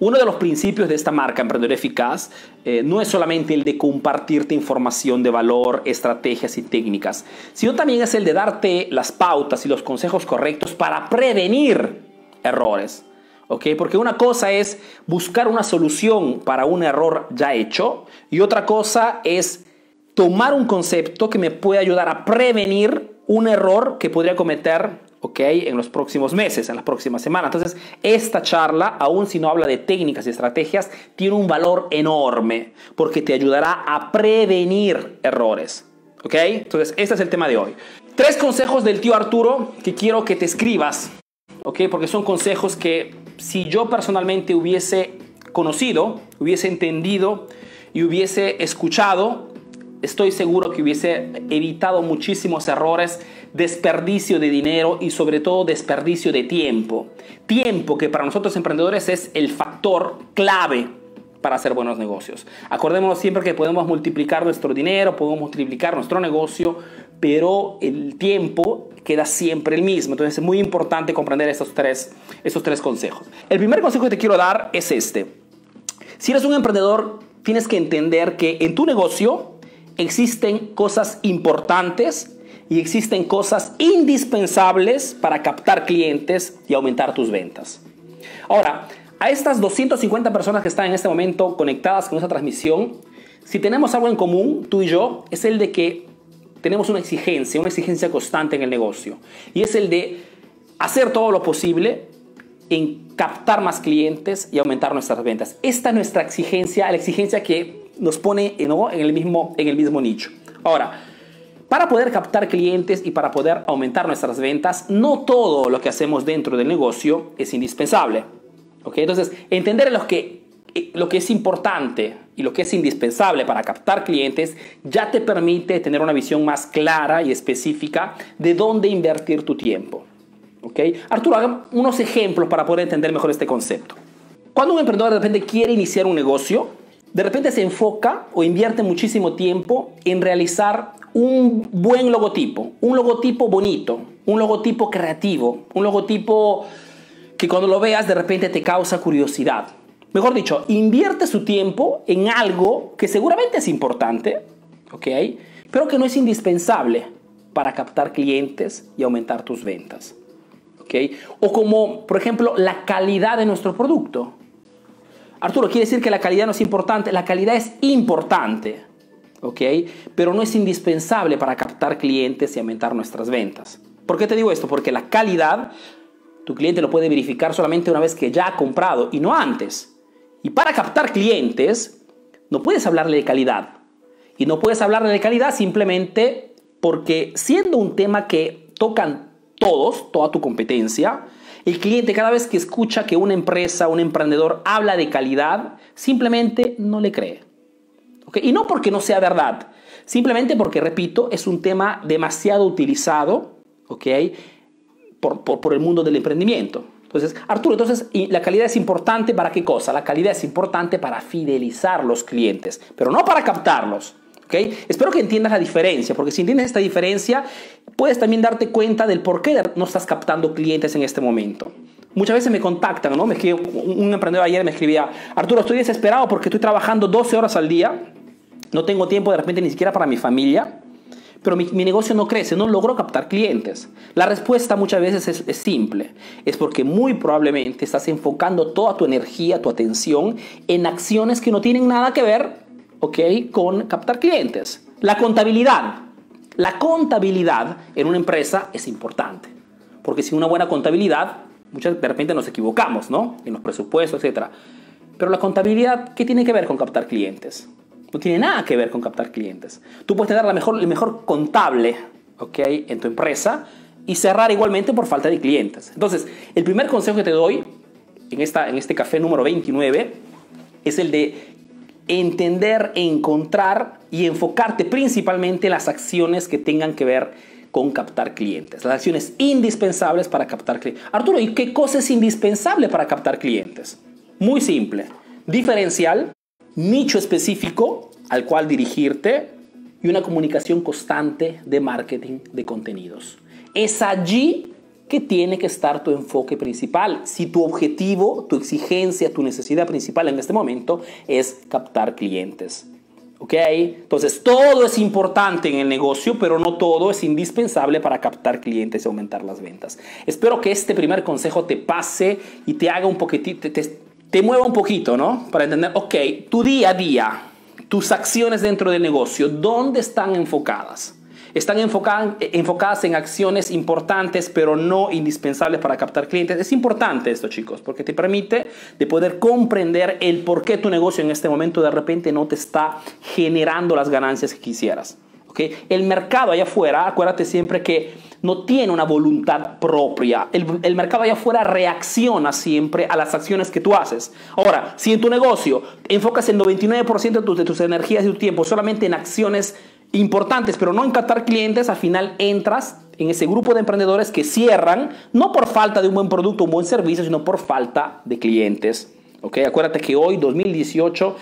Uno de los principios de esta marca Emprendedor Eficaz eh, no es solamente el de compartirte información de valor, estrategias y técnicas, sino también es el de darte las pautas y los consejos correctos para prevenir errores. ¿ok? Porque una cosa es buscar una solución para un error ya hecho y otra cosa es tomar un concepto que me puede ayudar a prevenir un error que podría cometer ¿ok? En los próximos meses, en las próximas semanas. Entonces, esta charla, aun si no habla de técnicas y estrategias, tiene un valor enorme porque te ayudará a prevenir errores, ¿ok? Entonces, este es el tema de hoy. Tres consejos del tío Arturo que quiero que te escribas, ¿ok? Porque son consejos que si yo personalmente hubiese conocido, hubiese entendido y hubiese escuchado, estoy seguro que hubiese evitado muchísimos errores, desperdicio de dinero y sobre todo desperdicio de tiempo. Tiempo que para nosotros emprendedores es el factor clave para hacer buenos negocios. Acordémonos siempre que podemos multiplicar nuestro dinero, podemos multiplicar nuestro negocio, pero el tiempo queda siempre el mismo. Entonces es muy importante comprender estos tres, estos tres consejos. El primer consejo que te quiero dar es este. Si eres un emprendedor, tienes que entender que en tu negocio existen cosas importantes y existen cosas indispensables para captar clientes y aumentar tus ventas. Ahora, a estas 250 personas que están en este momento conectadas con esta transmisión, si tenemos algo en común, tú y yo, es el de que tenemos una exigencia, una exigencia constante en el negocio. Y es el de hacer todo lo posible en captar más clientes y aumentar nuestras ventas. Esta es nuestra exigencia, la exigencia que nos pone en, el mismo, en el mismo nicho. Ahora, para poder captar clientes y para poder aumentar nuestras ventas, no todo lo que hacemos dentro del negocio es indispensable. ¿okay? Entonces, entender lo que, eh, lo que es importante y lo que es indispensable para captar clientes ya te permite tener una visión más clara y específica de dónde invertir tu tiempo. ¿okay? Arturo, haga unos ejemplos para poder entender mejor este concepto. Cuando un emprendedor de repente quiere iniciar un negocio, de repente se enfoca o invierte muchísimo tiempo en realizar un buen logotipo, un logotipo bonito, un logotipo creativo, un logotipo que cuando lo veas de repente te causa curiosidad. Mejor dicho, invierte su tiempo en algo que seguramente es importante, ¿ok? Pero que no es indispensable para captar clientes y aumentar tus ventas, ¿ok? O como, por ejemplo, la calidad de nuestro producto. Arturo, quiere decir que la calidad no es importante. La calidad es importante, ¿ok? Pero no es indispensable para captar clientes y aumentar nuestras ventas. ¿Por qué te digo esto? Porque la calidad, tu cliente lo puede verificar solamente una vez que ya ha comprado y no antes. Y para captar clientes, no puedes hablarle de calidad. Y no puedes hablarle de calidad simplemente porque siendo un tema que tocan todos, toda tu competencia, el cliente cada vez que escucha que una empresa, un emprendedor habla de calidad, simplemente no le cree. Y no porque no sea verdad, simplemente porque, repito, es un tema demasiado utilizado por, por, el mundo del emprendimiento. Entonces, Arturo, entonces, la calidad es importante para qué cosa? La calidad es importante para fidelizar los clientes, pero no para captarlos. Espero que entiendas la diferencia, porque si entiendes esta diferencia, puedes también darte cuenta del por qué no estás captando clientes en este momento. Muchas veces me contactan, ¿no? Me un emprendedor ayer me escribía, Arturo, estoy desesperado porque estoy trabajando 12 horas al día, no tengo tiempo de repente ni siquiera para mi familia, pero mi, negocio no crece, no logro captar clientes. La respuesta muchas veces es, es, simple, es porque muy probablemente estás enfocando toda tu energía, tu atención en acciones que no tienen nada que ver ¿ok? Con captar clientes. La contabilidad. La contabilidad en una empresa es importante. Porque sin una buena contabilidad, muchas de repente nos equivocamos, ¿no? En los presupuestos, etc. Pero la contabilidad, ¿qué tiene que ver con captar clientes? No tiene nada que ver con captar clientes. Tú puedes tener la mejor, el mejor contable, ¿ok? En tu empresa y cerrar igualmente por falta de clientes. Entonces, el primer consejo que te doy en, esta, en este café número 29 es el de entender, encontrar y enfocarte principalmente en las acciones que tengan que ver con captar clientes, las acciones indispensables para captar clientes. Arturo, ¿y qué cosa es indispensable para captar clientes? Muy simple, diferencial, nicho específico al cual dirigirte y una comunicación constante de marketing de contenidos. Es allí que tiene que estar tu enfoque principal. Si tu objetivo, tu exigencia, tu necesidad principal en este momento es captar clientes. ¿Ok? Entonces, todo es importante en el negocio, pero no todo es indispensable para captar clientes y aumentar las ventas. Espero que este primer consejo te pase y te haga un poquitito, te, te mueva un poquito, ¿no? Para entender, ok, tu día a día, tus acciones dentro del negocio, ¿dónde están enfocadas? Están enfocadas, en acciones importantes, pero no indispensables para captar clientes. Es importante esto, chicos, porque te permite de poder comprender el por qué tu negocio en este momento de repente no te está generando las ganancias que quisieras. ¿okay? El mercado allá afuera, acuérdate siempre que no tiene una voluntad propia. El, mercado allá afuera reacciona siempre a las acciones que tú haces. Ahora, si en tu negocio enfocas el 99% de tus, de tus energías y tu tiempo solamente en acciones importantes, pero no en captar clientes, al final entras en ese grupo de emprendedores que cierran, no por falta de un buen producto, un buen servicio, sino por falta de clientes. ¿ok? Acuérdate que hoy, 2018,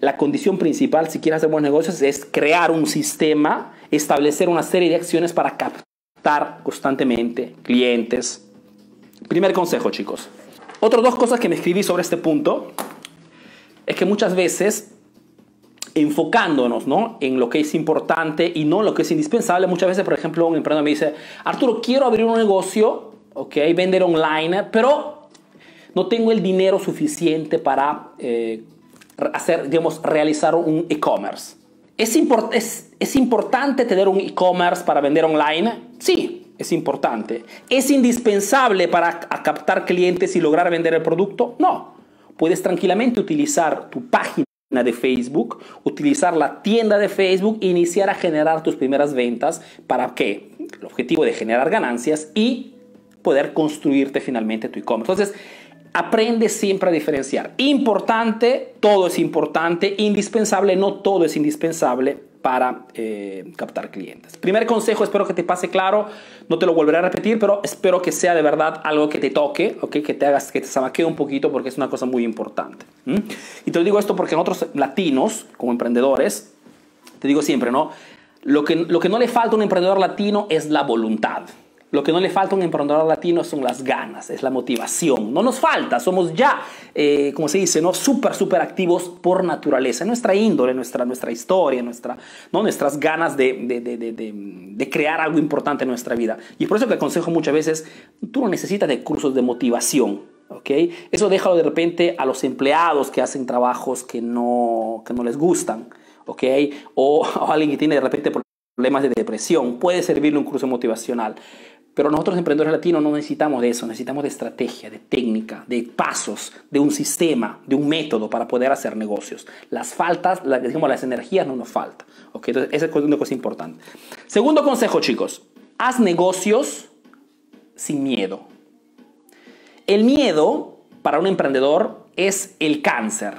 la condición principal, si quieres hacer buenos negocios, es crear un sistema, establecer una serie de acciones para captar constantemente clientes. Primer consejo, chicos. Otras dos cosas que me escribí sobre este punto es que muchas veces enfocándonos ¿no? en lo que es importante y no lo que es indispensable. Muchas veces, por ejemplo, un emprendedor me dice, Arturo, quiero abrir un negocio, ok, vender online, pero no tengo el dinero suficiente para eh, hacer, digamos, realizar un e-commerce. ¿Es, es, ¿Es importante tener un e-commerce para vender online? Sí, es importante. ¿Es indispensable para captar clientes y lograr vender el producto? No. Puedes tranquilamente utilizar tu página de Facebook, utilizar la tienda de Facebook iniciar a generar tus primeras ventas para que el objetivo de generar ganancias y poder construirte finalmente tu e-commerce. Entonces, aprende siempre a diferenciar. Importante, todo es importante, indispensable, no todo es indispensable para eh, captar clientes. Primer consejo, espero que te pase claro, no te lo volveré a repetir, pero espero que sea de verdad algo que te toque, ¿okay? que te hagas, que te sabaquee un poquito porque es una cosa muy importante. Y te lo digo esto porque en otros latinos, como emprendedores, te digo siempre, ¿no? Lo que, lo que no le falta a un emprendedor latino es la voluntad. Lo que no le falta a un emprendedor latino son las ganas, es la motivación. No nos falta, somos ya, eh, como se dice, ¿no? súper, súper activos por naturaleza. Nuestra índole, nuestra, nuestra historia, nuestra, ¿no? nuestras ganas de, de, de, de, crear algo importante en nuestra vida. Y por eso que aconsejo muchas veces, tú no necesitas de cursos de motivación. ¿okay? Eso déjalo de repente a los empleados que hacen trabajos que no, que no les gustan. ¿okay? O a alguien que tiene de repente problemas de depresión. Puede servirle un curso motivacional. Pero nosotros emprendedores latinos no necesitamos de eso, necesitamos de estrategia, de técnica, de pasos, de un sistema, de un método para poder hacer negocios. Las faltas, digamos, las energías no nos faltan. ¿okay? Esa es una cosa importante. Segundo consejo, chicos, haz negocios sin miedo. El miedo para un emprendedor es el cáncer.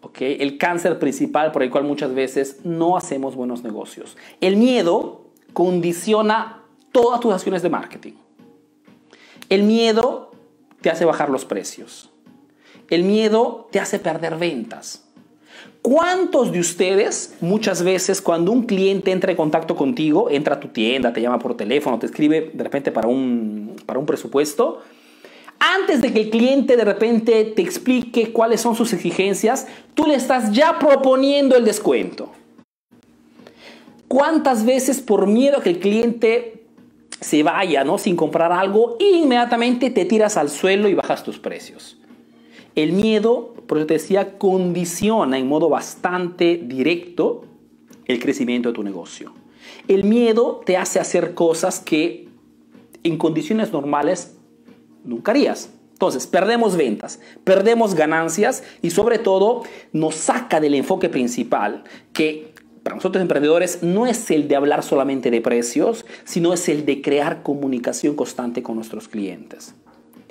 ¿okay? El cáncer principal por el cual muchas veces no hacemos buenos negocios. El miedo condiciona todas tus acciones de marketing. El miedo te hace bajar los precios. El miedo te hace perder ventas. ¿Cuántos de ustedes muchas veces cuando un cliente entra en contacto contigo, entra a tu tienda, te llama por teléfono, te escribe de repente para un, para un presupuesto, antes de que el cliente de repente te explique cuáles son sus exigencias, tú le estás ya proponiendo el descuento? ¿Cuántas veces por miedo que el cliente se vaya, ¿no? Sin comprar algo, inmediatamente te tiras al suelo y bajas tus precios. El miedo, por eso te decía, condiciona en modo bastante directo el crecimiento de tu negocio. El miedo te hace hacer cosas que en condiciones normales nunca harías. Entonces, perdemos ventas, perdemos ganancias y sobre todo nos saca del enfoque principal que para nosotros emprendedores no es el de hablar solamente de precios, sino es el de crear comunicación constante con nuestros clientes.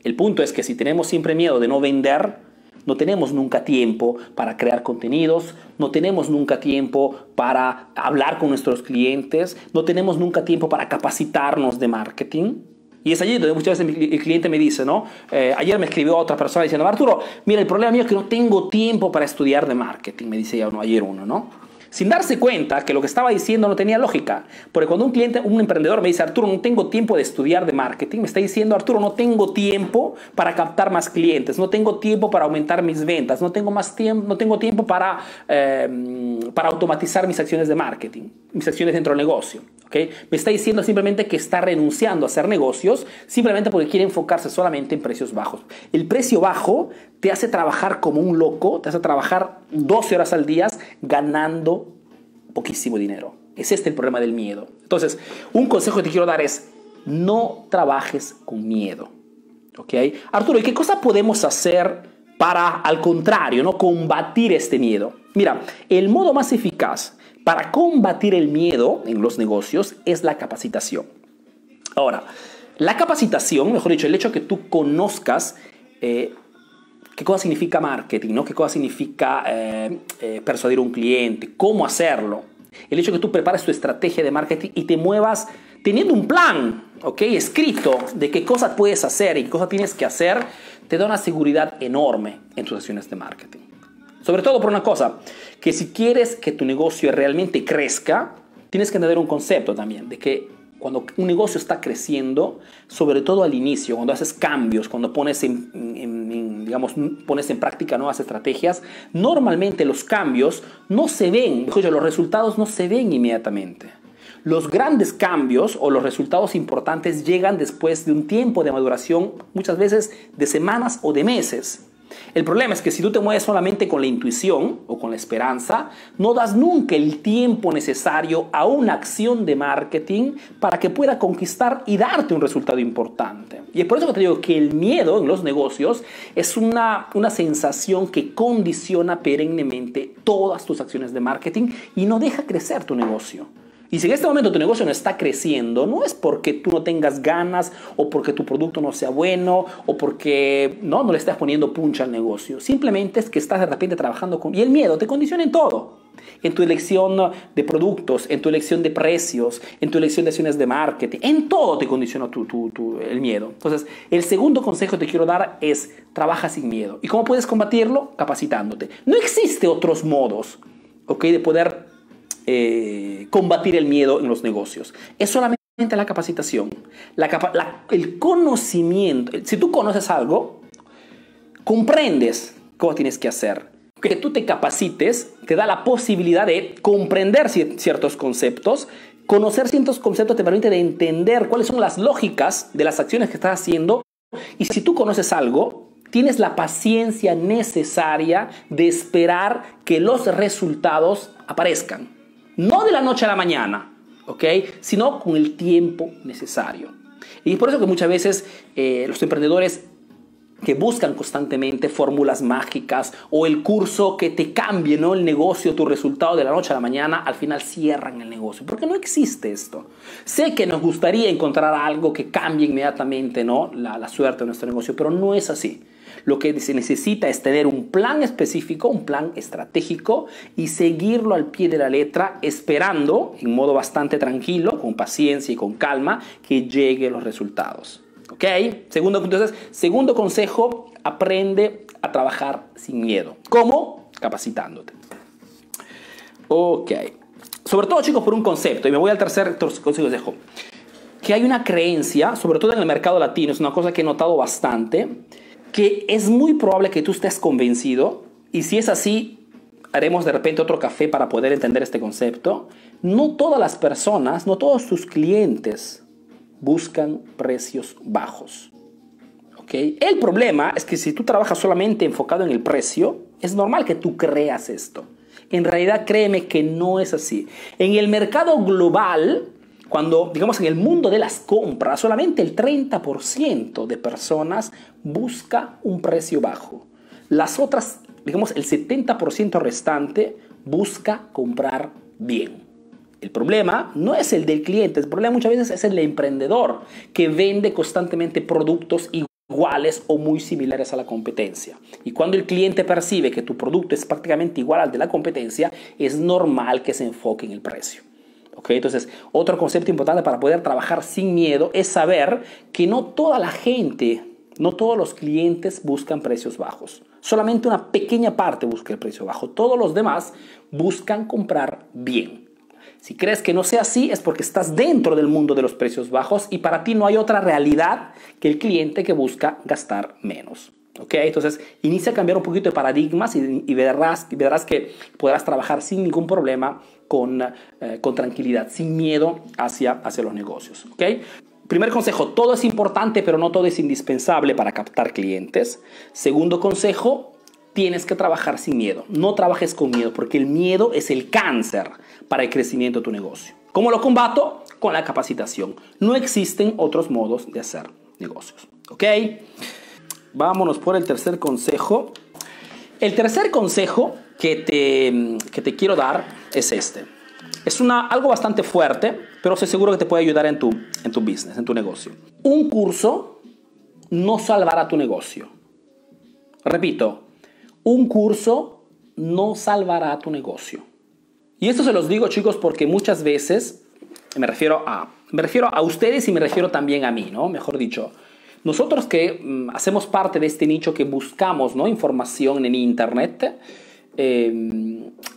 El punto es que si tenemos siempre miedo de no vender, no tenemos nunca tiempo para crear contenidos, no tenemos nunca tiempo para hablar con nuestros clientes, no tenemos nunca tiempo para capacitarnos de marketing. Y es allí donde muchas veces el cliente me dice, ¿no? Eh, ayer me escribió otra persona diciendo, Arturo, mira, el problema mío es que no tengo tiempo para estudiar de marketing, me dice ya uno, ayer uno, ¿no? Sin darse cuenta que lo que estaba diciendo no tenía lógica. Porque cuando un cliente, un emprendedor me dice, Arturo, no tengo tiempo de estudiar de marketing, me está diciendo, Arturo, no tengo tiempo para captar más clientes, no tengo tiempo para aumentar mis ventas, no tengo, más tiempo, no tengo tiempo para, eh, para automatizar mis acciones de marketing, mis acciones dentro del negocio. ¿Okay? Me está diciendo simplemente que está renunciando a hacer negocios simplemente porque quiere enfocarse solamente en precios bajos. El precio bajo te hace trabajar como un loco, te hace trabajar 12 horas al día ganando poquísimo dinero. Es este el problema del miedo. Entonces, un consejo que te quiero dar es, no trabajes con miedo. ¿Ok? Arturo, ¿y qué cosa podemos hacer para, al contrario, ¿no? combatir este miedo? Mira, el modo más eficaz para combatir el miedo en los negocios es la capacitación. Ahora, la capacitación, mejor dicho, el hecho que tú conozcas eh, qué cosa significa marketing, ¿no? qué cosa significa eh, eh, persuadir a un cliente, cómo hacerlo. El hecho que tú prepares tu estrategia de marketing y te muevas teniendo un plan, ¿ok? Escrito de qué cosas puedes hacer y qué cosas tienes que hacer, te da una seguridad enorme en tus acciones de marketing. Sobre todo por una cosa, que si quieres que tu negocio realmente crezca, tienes que entender un concepto también, de que cuando un negocio está creciendo, sobre todo al inicio, cuando haces cambios, cuando pones en, digamos, pones en práctica nuevas estrategias, normalmente los cambios no se ven, los resultados no se ven inmediatamente. Los grandes cambios o los resultados importantes llegan después de un tiempo de maduración, muchas veces de semanas o de meses. El problema es que si tú te mueves solamente con la intuición o con la esperanza, no das nunca el tiempo necesario a una acción de marketing para que pueda conquistar y darte un resultado importante. Y es por eso que te digo que el miedo en los negocios es una, una sensación que condiciona perennemente todas tus acciones de marketing y no deja crecer tu negocio. Y si en este momento tu negocio no está creciendo, no es porque tú no tengas ganas o porque tu producto no sea bueno o porque no, no le estás poniendo puncha al negocio. Simplemente es que estás de repente trabajando con... Y el miedo te condiciona en todo. En tu elección de productos, en tu elección de precios, en tu elección de acciones de marketing. En todo te condiciona tu, el miedo. Entonces, el segundo consejo que te quiero dar es trabaja sin miedo. ¿Y cómo puedes combatirlo? Capacitándote. No existe otros modos ¿ok? de poder eh, combatir el miedo en los negocios. Es solamente la capacitación, el conocimiento. Si tú conoces algo, comprendes cómo tienes que hacer. Que tú te capacites te da la posibilidad de comprender ciertos conceptos. Conocer ciertos conceptos te permite de entender cuáles son las lógicas de las acciones que estás haciendo. Y si tú conoces algo, tienes la paciencia necesaria de esperar que los resultados aparezcan. No de la noche a la mañana, ¿ok? Sino con el tiempo necesario. Y es por eso que muchas veces eh, los emprendedores que buscan constantemente fórmulas mágicas o el curso que te cambie ¿no? el negocio, tu resultado de la noche a la mañana, al final cierran el negocio. Porque no existe esto. Sé que nos gustaría encontrar algo que cambie inmediatamente ¿no? la, la suerte de nuestro negocio, pero no es así. Lo que se necesita es tener un plan específico, un plan estratégico y seguirlo al pie de la letra, esperando en modo bastante tranquilo, con paciencia y con calma, que lleguen los resultados. ¿Ok? Segundo, entonces, segundo consejo, aprende a trabajar sin miedo. ¿Cómo? Capacitándote. Ok. Sobre todo, chicos, por un concepto. Y me voy al tercer consejo que hay una creencia, sobre todo en el mercado latino, es una cosa que he notado bastante, que es muy probable que tú estés convencido, y si es así, haremos de repente otro café para poder entender este concepto, no todas las personas, no todos tus clientes buscan precios bajos. ¿Okay? El problema es que si tú trabajas solamente enfocado en el precio, es normal que tú creas esto. En realidad, créeme que no es así. En el mercado global, cuando, digamos, en el mundo de las compras, solamente el 30% de personas busca un precio bajo. Las otras, digamos, el 70% restante busca comprar bien. El problema no es el del cliente, el problema muchas veces es el del emprendedor que vende constantemente productos iguales o muy similares a la competencia. Y cuando el cliente percibe que tu producto es prácticamente igual al de la competencia, es normal que se enfoque en el precio. Entonces, otro concepto importante para poder trabajar sin miedo es saber que no toda la gente, no todos los clientes buscan precios bajos. Solamente una pequeña parte busca el precio bajo. Todos los demás buscan comprar bien. Si crees que no sea así es porque estás dentro del mundo de los precios bajos y para ti no hay otra realidad que el cliente que busca gastar menos. ¿Ok? Entonces inicia a cambiar un poquito de paradigmas y, verás, verás, que podrás trabajar sin ningún problema, con, eh, con tranquilidad, sin miedo hacia, hacia los negocios. ¿Ok? Primer consejo, todo es importante, pero no todo es indispensable para captar clientes. Segundo consejo, tienes que trabajar sin miedo. No trabajes con miedo, porque el miedo es el cáncer para el crecimiento de tu negocio. ¿Cómo lo combato? Con la capacitación. No existen otros modos de hacer negocios. ¿Ok? Vámonos por el tercer consejo. El tercer consejo que te, que te quiero dar es este. Es una, algo bastante fuerte, pero estoy seguro que te puede ayudar en tu, en tu business, en tu negocio. Un curso no salvará tu negocio. Repito, un curso no salvará tu negocio. Y esto se los digo chicos porque muchas veces, me refiero a, me refiero a ustedes y me refiero también a mí, ¿no? Mejor dicho, nosotros que mm, hacemos parte de este nicho que buscamos ¿no? información en Internet, eh,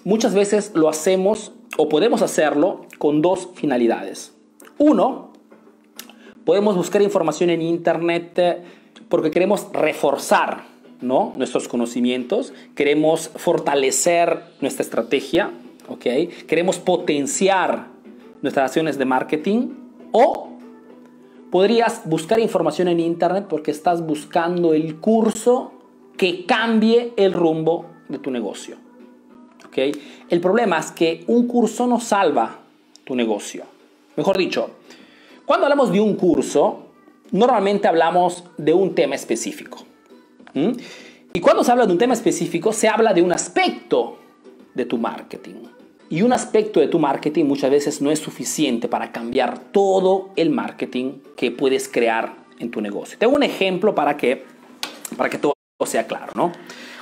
muchas veces lo hacemos o podemos hacerlo con dos finalidades. Uno, podemos buscar información en Internet eh, porque queremos reforzar ¿no? nuestros conocimientos, queremos fortalecer nuestra estrategia, ¿okay? queremos potenciar nuestras acciones de marketing o podrías buscar información en Internet porque estás buscando el curso que cambie el rumbo de tu negocio. El problema es que un curso no salva tu negocio. Mejor dicho, cuando hablamos de un curso, normalmente hablamos de un tema específico. Y cuando se habla de un tema específico, se habla de un aspecto de tu marketing. Y un aspecto de tu marketing muchas veces no es suficiente para cambiar todo el marketing que puedes crear en tu negocio. Tengo un ejemplo para que, para que todo sea claro, ¿no?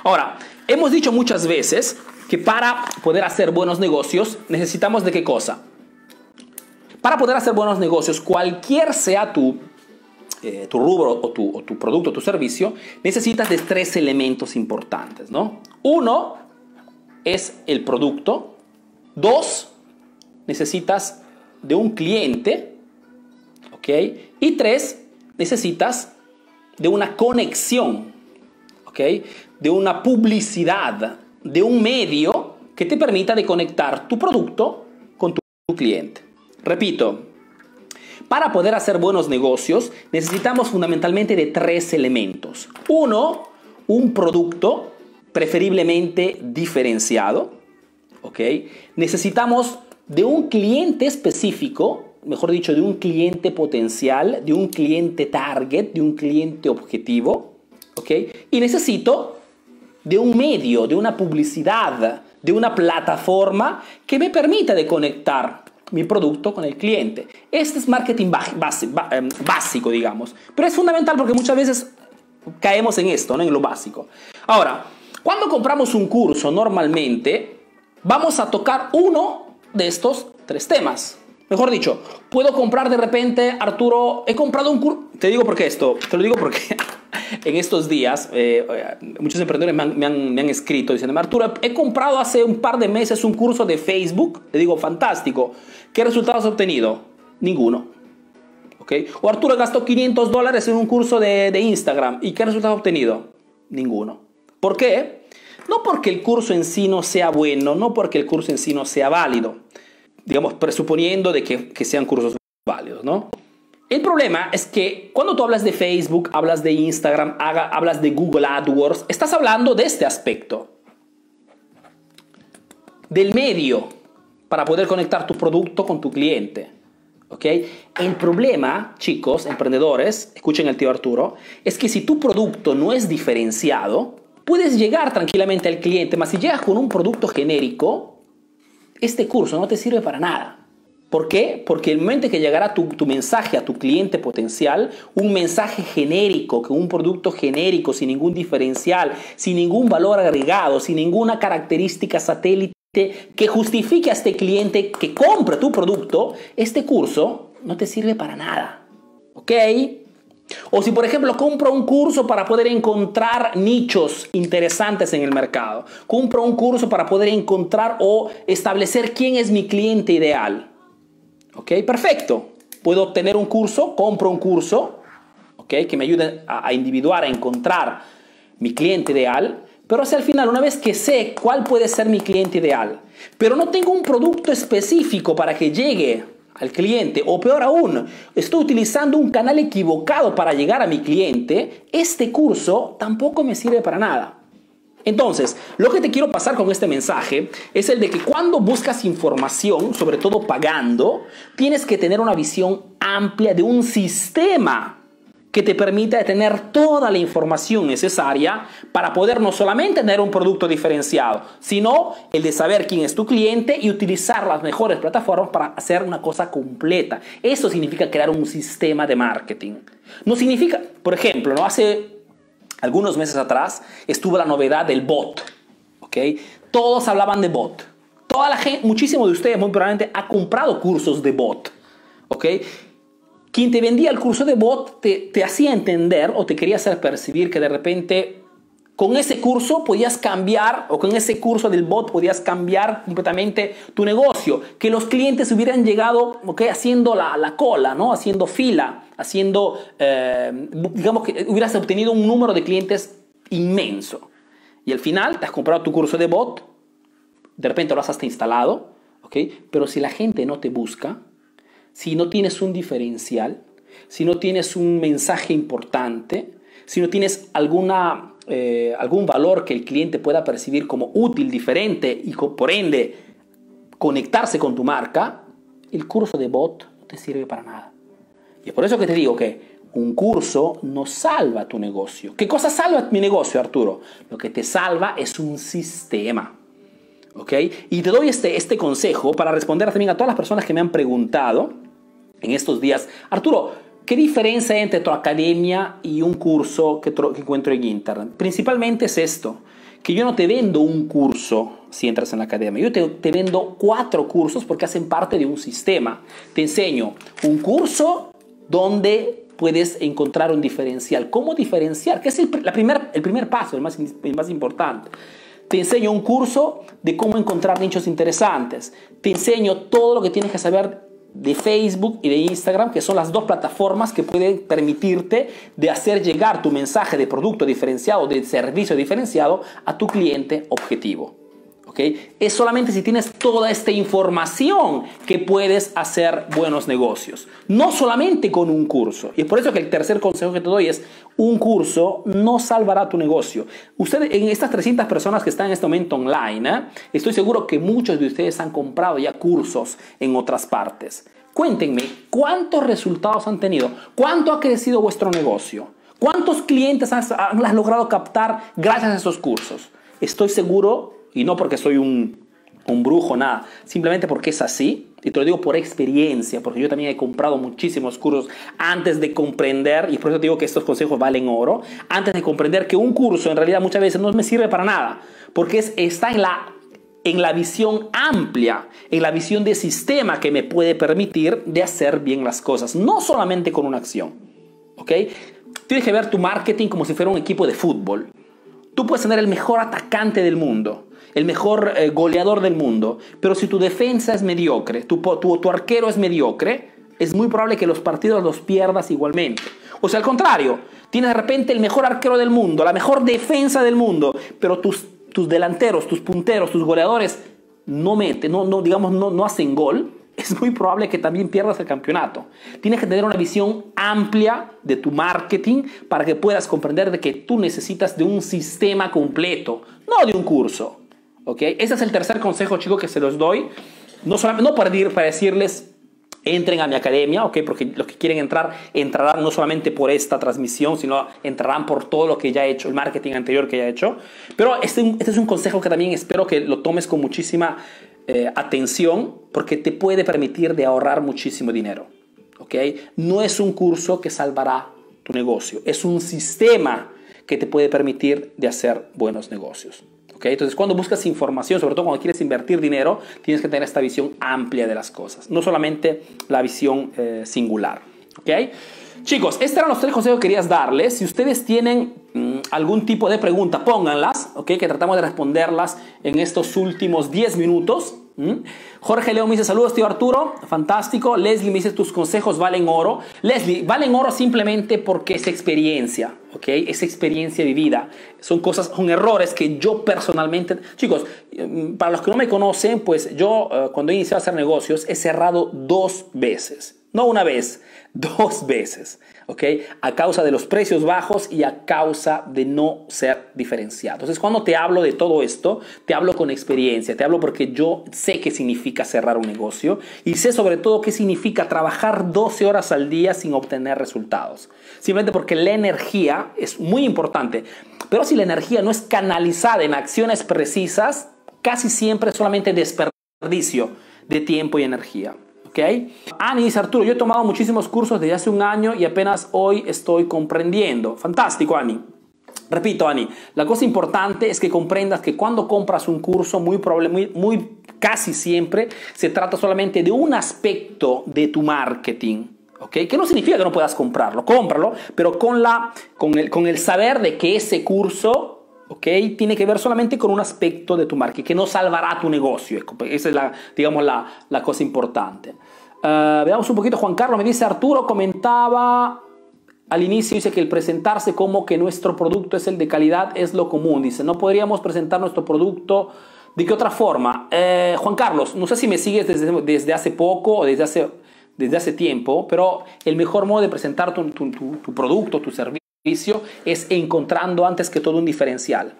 Ahora, hemos dicho muchas veces que para poder hacer buenos negocios necesitamos de qué cosa? Para poder hacer buenos negocios, cualquier sea tu, eh, tu rubro o tu, o tu producto o tu servicio, necesitas de tres elementos importantes, ¿no? Uno es el producto. Dos, necesitas de un cliente. Y tres, necesitas de una conexión. De una publicidad de un medio que te permita de conectar tu producto con tu, cliente. Repito, para poder hacer buenos negocios necesitamos fundamentalmente de tres elementos. Uno, un producto preferiblemente diferenciado. ¿Ok? Necesitamos de un cliente específico, mejor dicho, de un cliente potencial, de un cliente target, de un cliente objetivo. ¿ok? Y necesito de un medio, de una publicidad, de una plataforma que me permita de conectar mi producto con el cliente. Este es marketing em, básico, digamos, pero es fundamental porque muchas veces caemos en esto, ¿no? en lo básico. Ahora, cuando compramos un curso, normalmente vamos a tocar uno de estos tres temas. Mejor dicho, puedo comprar de repente, Arturo, he comprado un curso. Te digo por qué esto, te lo digo porque en estos días eh, muchos emprendedores me han, escrito diciendo, Arturo, he comprado hace un par de meses un curso de Facebook. Le digo, fantástico. ¿Qué resultados has obtenido? Ninguno. ¿Okay? O Arturo gastó 500 dólares en un curso de, de Instagram. ¿Y qué resultados ha obtenido? Ninguno. ¿Por qué? No porque el curso en sí no sea bueno, no porque el curso en sí no sea válido digamos, presuponiendo de que, que sean cursos válidos, ¿no? El problema es que cuando tú hablas de Facebook, hablas de Instagram, hablas de Google AdWords, estás hablando de este aspecto. Del medio para poder conectar tu producto con tu cliente. ¿ok? El problema, chicos, emprendedores, escuchen al tío Arturo, es que si tu producto no es diferenciado, puedes llegar tranquilamente al cliente, mas si llegas con un producto genérico, este curso no te sirve para nada. ¿Por qué? Porque el momento que llegará tu, mensaje a tu cliente potencial, un mensaje genérico, que un producto genérico, sin ningún diferencial, sin ningún valor agregado, sin ninguna característica satélite que justifique a este cliente que compre tu producto, este curso no te sirve para nada. ¿Ok? O si, por ejemplo, compro un curso para poder encontrar nichos interesantes en el mercado. Compro un curso para poder encontrar o establecer quién es mi cliente ideal. ¿Ok? Perfecto. Puedo obtener un curso, compro un curso, ¿ok? Que me ayude a, individuar, a encontrar mi cliente ideal. Pero hacia el final, una vez que sé cuál puede ser mi cliente ideal, pero no tengo un producto específico para que llegue al cliente, o peor aún, estoy utilizando un canal equivocado para llegar a mi cliente, este curso tampoco me sirve para nada. Entonces, lo que te quiero pasar con este mensaje es el de que cuando buscas información, sobre todo pagando, tienes que tener una visión amplia de un sistema que te permita tener toda la información necesaria para poder no solamente tener un producto diferenciado, sino el de saber quién es tu cliente y utilizar las mejores plataformas para hacer una cosa completa. Eso significa crear un sistema de marketing. No significa, por ejemplo, ¿no? hace algunos meses atrás estuvo la novedad del bot. ¿ok? Todos hablaban de bot. Toda la gente, muchísimo de ustedes muy probablemente ha comprado cursos de bot. ¿ok? Quien te vendía el curso de bot te, te hacía entender o te quería hacer percibir que de repente con ese curso podías cambiar, o con ese curso del bot podías cambiar completamente tu negocio. Que los clientes hubieran llegado okay, haciendo la, la, cola, ¿no? haciendo fila, haciendo, eh, digamos que hubieras obtenido un número de clientes inmenso. Y al final te has comprado tu curso de bot, de repente lo has hasta instalado, ¿okay? pero si la gente no te busca, si no tienes un diferencial, si no tienes un mensaje importante, si no tienes alguna, eh, algún valor que el cliente pueda percibir como útil, diferente y por ende conectarse con tu marca, el curso de bot no te sirve para nada. Y es por eso que te digo que un curso no salva tu negocio. ¿Qué cosa salva mi negocio, Arturo? Lo que te salva es un sistema. ¿Ok? Y te doy este, este consejo para responder también a todas las personas que me han preguntado en estos días. Arturo, ¿qué diferencia hay entre tu academia y un curso que, que encuentro en Internet? Principalmente es esto, que yo no te vendo un curso si entras en la academia, yo te, te vendo cuatro cursos porque hacen parte de un sistema. Te enseño un curso donde puedes encontrar un diferencial. ¿Cómo diferenciar? Que es el, la primer, el primer paso, el más, el más importante. Te enseño un curso de cómo encontrar nichos interesantes. Te enseño todo lo que tienes que saber de Facebook y de Instagram, que son las dos plataformas que pueden permitirte de hacer llegar tu mensaje de producto diferenciado, de servicio diferenciado a tu cliente objetivo. Es solamente si tienes toda esta información que puedes hacer buenos negocios. No solamente con un curso. Y es por eso que el tercer consejo que te doy es, un curso no salvará tu negocio. Ustedes, en estas 300 personas que están en este momento online, ¿eh? estoy seguro que muchos de ustedes han comprado ya cursos en otras partes. Cuéntenme, ¿cuántos resultados han tenido? ¿Cuánto ha crecido vuestro negocio? ¿Cuántos clientes has, has logrado captar gracias a esos cursos? Estoy seguro y no porque soy un, un brujo, nada. Simplemente porque es así. Y te lo digo por experiencia, porque yo también he comprado muchísimos cursos antes de comprender, y por eso te digo que estos consejos valen oro, antes de comprender que un curso en realidad muchas veces no me sirve para nada, porque es, está en la, en la visión amplia, en la visión de sistema que me puede permitir de hacer bien las cosas, no solamente con una acción. ¿Ok? Tienes que ver tu marketing como si fuera un equipo de fútbol. Tú puedes tener el mejor atacante del mundo, el mejor eh, goleador del mundo, pero si tu defensa es mediocre, tu, tu, tu arquero es mediocre, es muy probable que los partidos los pierdas igualmente. O sea, al contrario, tienes de repente el mejor arquero del mundo, la mejor defensa del mundo, pero tus, tus delanteros, tus punteros, tus goleadores no meten, no, no, digamos, no, no hacen gol, es muy probable que también pierdas el campeonato. Tienes que tener una visión amplia de tu marketing para que puedas comprender de que tú necesitas de un sistema completo, no de un curso. Ese es el tercer consejo, chicos, que se los doy. No, solamente, no para, para decirles entren a mi academia, ¿ok? Porque los que quieren entrar entrarán no solamente por esta transmisión, sino entrarán por todo lo que ya he hecho, el marketing anterior que ya he hecho. Pero este, este es un consejo que también espero que lo tomes con muchísima eh, atención porque te puede permitir de ahorrar muchísimo dinero, ¿ok? No es un curso que salvará tu negocio, es un sistema que te puede permitir de hacer buenos negocios. Entonces, cuando buscas información, sobre todo cuando quieres invertir dinero, tienes que tener esta visión amplia de las cosas, no solamente la visión eh, singular. Chicos, estos eran los tres consejos que querías darles. Si ustedes tienen mm, algún tipo de pregunta, pónganlas. Que tratamos de responderlas en estos últimos 10 minutos. Jorge León me dice, saludos tío Arturo, fantástico. Leslie me dice, tus consejos valen oro. Leslie, valen oro simplemente porque es experiencia, ¿ok? Es experiencia vivida. Son cosas, son errores que yo personalmente... Chicos, mm, para los que no me conocen, pues yo eh, cuando he iniciado a hacer negocios he cerrado dos veces. No una vez, dos veces, ¿ok? A causa de los precios bajos y a causa de no ser diferenciado. Entonces, cuando te hablo de todo esto, te hablo con experiencia, te hablo porque yo sé qué significa cerrar un negocio y sé sobre todo qué significa trabajar 12 horas al día sin obtener resultados. Simplemente porque la energía es muy importante, pero si la energía no es canalizada en acciones precisas, casi siempre es solamente desperdicio de tiempo y energía. ¿Ok? Ani dice, Arturo, yo he tomado muchísimos cursos desde hace un año y apenas hoy estoy comprendiendo. Fantástico, Ani. Repito, Ani, la cosa importante es que comprendas que cuando compras un curso, muy, muy, muy casi siempre se trata solamente de un aspecto de tu marketing. ¿ok? Que no significa que no puedas comprarlo, cómpralo, pero con, la, con, el, con el saber de que ese curso ¿ok? Tiene que ver solamente con un aspecto de tu marca que no salvará tu negocio. Esa es la, digamos, la, la cosa importante. Uh, veamos un poquito, Juan Carlos me dice, Arturo comentaba al inicio, dice que el presentarse como que nuestro producto es el de calidad es lo común. Dice, no podríamos presentar nuestro producto de qué otra forma. Eh, Juan Carlos, no sé si me sigues desde, desde hace poco o desde hace, desde hace tiempo, pero el mejor modo de presentar tu, tu, tu, tu producto, tu servicio, es encontrando antes que todo un diferencial,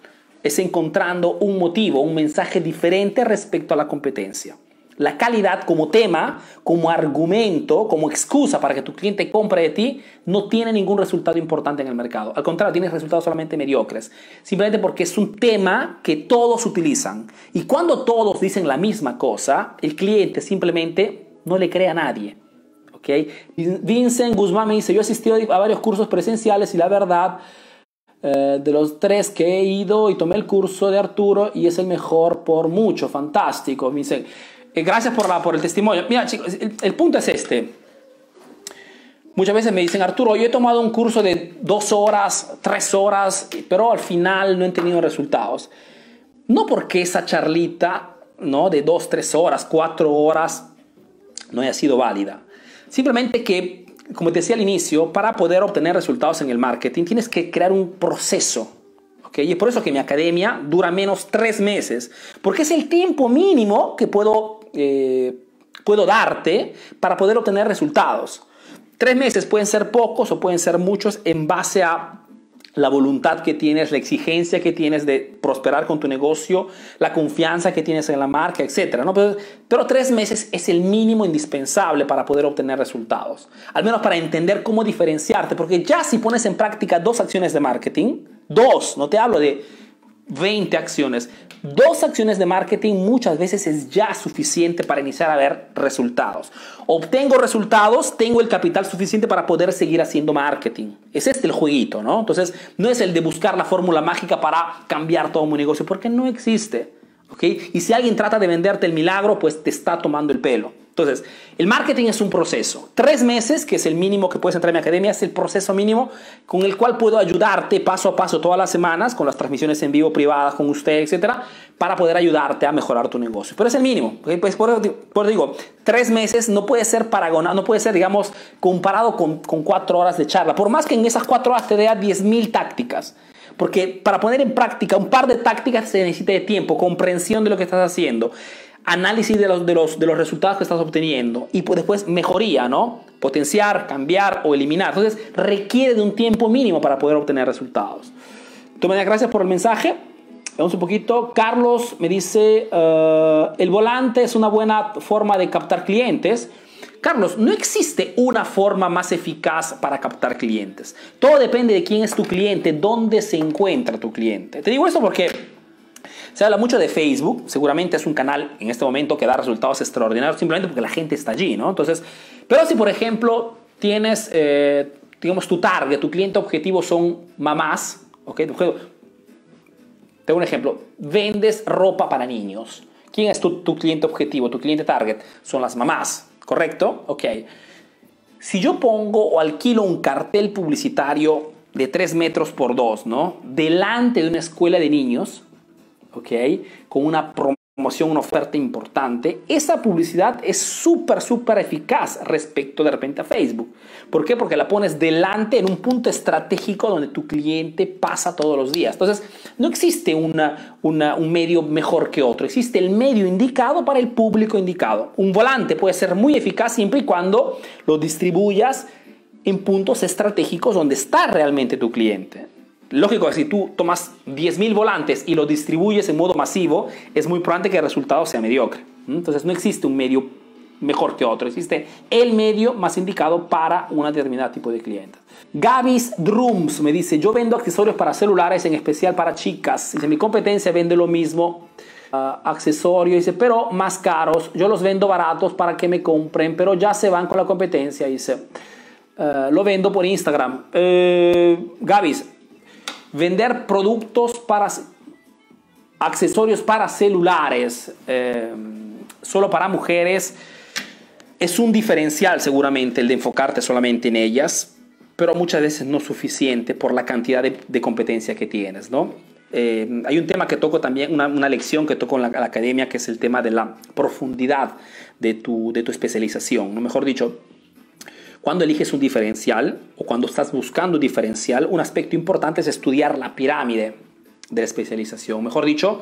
es encontrando un motivo, un mensaje diferente respecto a la competencia. La calidad como tema, como argumento, como excusa para que tu cliente compre de ti, no tiene ningún resultado importante en el mercado. Al contrario, tiene resultados solamente mediocres. Simplemente porque es un tema que todos utilizan. Y cuando todos dicen la misma cosa, el cliente simplemente no le cree a nadie. ¿okay? Vincent Guzmán me dice, yo he asistido a varios cursos presenciales y la verdad, eh, de los tres que he ido y tomé el curso de Arturo y es el mejor por mucho, fantástico. Me dice, eh, gracias por, la, por el testimonio. Mira chicos, el, el punto es este. Muchas veces me dicen, Arturo, yo he tomado un curso de dos horas, tres horas, pero al final no he tenido resultados. No porque esa charlita, ¿no? De dos, tres horas, cuatro horas, no haya sido válida. Simplemente que, como te decía al inicio, para poder obtener resultados en el marketing tienes que crear un proceso. Y es por eso que mi academia dura menos tres meses, porque es el tiempo mínimo que puedo, eh, puedo darte para poder obtener resultados. Tres meses pueden ser pocos o pueden ser muchos en base a la voluntad que tienes, la exigencia que tienes de prosperar con tu negocio, la confianza que tienes en la marca, etc. ¿no? Pero, pero, tres meses es el mínimo indispensable para poder obtener resultados. Al menos para entender cómo diferenciarte, porque ya si pones en práctica dos acciones de marketing, dos, no te hablo de 20 acciones. Dos acciones de marketing muchas veces es ya suficiente para iniciar a ver resultados. Obtengo resultados, tengo el capital suficiente para poder seguir haciendo marketing. Es este el jueguito, ¿no? Entonces, no es el de buscar la fórmula mágica para cambiar todo mi negocio, porque no existe. ¿ok? Y si alguien trata de venderte el milagro, pues te está tomando el pelo. Entonces, el marketing es un proceso. Tres meses, que es el mínimo que puedes entrar en mi academia, es el proceso mínimo con el cual puedo ayudarte paso a paso todas las semanas con las transmisiones en vivo privadas con usted, etcétera, para poder ayudarte a mejorar tu negocio. Pero es el mínimo. Pues por, por, digo, tres meses no puede ser paragonado, no puede ser, digamos, comparado con, con cuatro horas de charla. Por más que en esas cuatro horas te dé 10.000 tácticas. Porque para poner en práctica un par de tácticas se necesita de tiempo, comprensión de lo que estás haciendo análisis de los, de los, de los resultados que estás obteniendo y pues después mejoría, ¿no? Potenciar, cambiar o eliminar. Entonces requiere de un tiempo mínimo para poder obtener resultados. Entonces, gracias por el mensaje. Vamos un poquito. Carlos me dice, uh, el volante es una buena forma de captar clientes. Carlos, no existe una forma más eficaz para captar clientes. Todo depende de quién es tu cliente, dónde se encuentra tu cliente. Te digo eso porque se habla mucho de Facebook, seguramente es un canal en este momento que da resultados extraordinarios simplemente porque la gente está allí, ¿no? Entonces, pero si por ejemplo tienes, eh, digamos, tu target, tu cliente objetivo son mamás, ¿ok? Tengo un ejemplo, vendes ropa para niños. ¿Quién es tu, tu cliente objetivo, tu cliente target? Son las mamás, ¿correcto? Ok. si yo pongo o alquilo un cartel publicitario de 3 metros por 2, ¿no? Delante de una escuela de niños, ¿ok? Con una promoción, una oferta importante, esa publicidad es súper, súper eficaz respecto de repente a Facebook. ¿Por qué? Porque la pones delante en un punto estratégico donde tu cliente pasa todos los días. Entonces, no existe una, un medio mejor que otro, existe el medio indicado para el público indicado. Un volante puede ser muy eficaz siempre y cuando lo distribuyas en puntos estratégicos donde está realmente tu cliente. Lógico que si tú tomas 10.000 volantes y los distribuyes en modo masivo, es muy probable que el resultado sea mediocre. Entonces no existe un medio mejor que otro, existe el medio más indicado para un determinado tipo de clientes. Gavis Drums me dice, yo vendo accesorios para celulares, en especial para chicas. Dice, mi competencia vende lo mismo, uh, accesorios, dice, pero más caros. Yo los vendo baratos para que me compren, pero ya se van con la competencia, dice. Eh, lo vendo por Instagram. Eh, Gavis, vender productos para accesorios para celulares eh, solo para mujeres es un diferencial seguramente el de enfocarte solamente en ellas, pero muchas veces no suficiente por la cantidad de, competencia que tienes, ¿no? hay un tema que toco también, una, una lección que toco en la, academia, que es el tema de la profundidad de tu, de tu especialización, ¿no? mejor dicho, cuando eliges un diferencial o cuando estás buscando un diferencial, un aspecto importante es estudiar la pirámide de la especialización. Mejor dicho,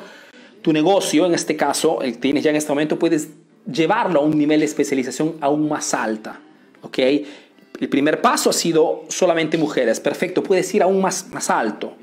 tu negocio, en este caso, el que tienes ya en este momento, puedes llevarlo a un nivel de especialización aún más alta. ¿ok? El primer paso ha sido solamente mujeres. Perfecto, puedes ir aún más, más alto.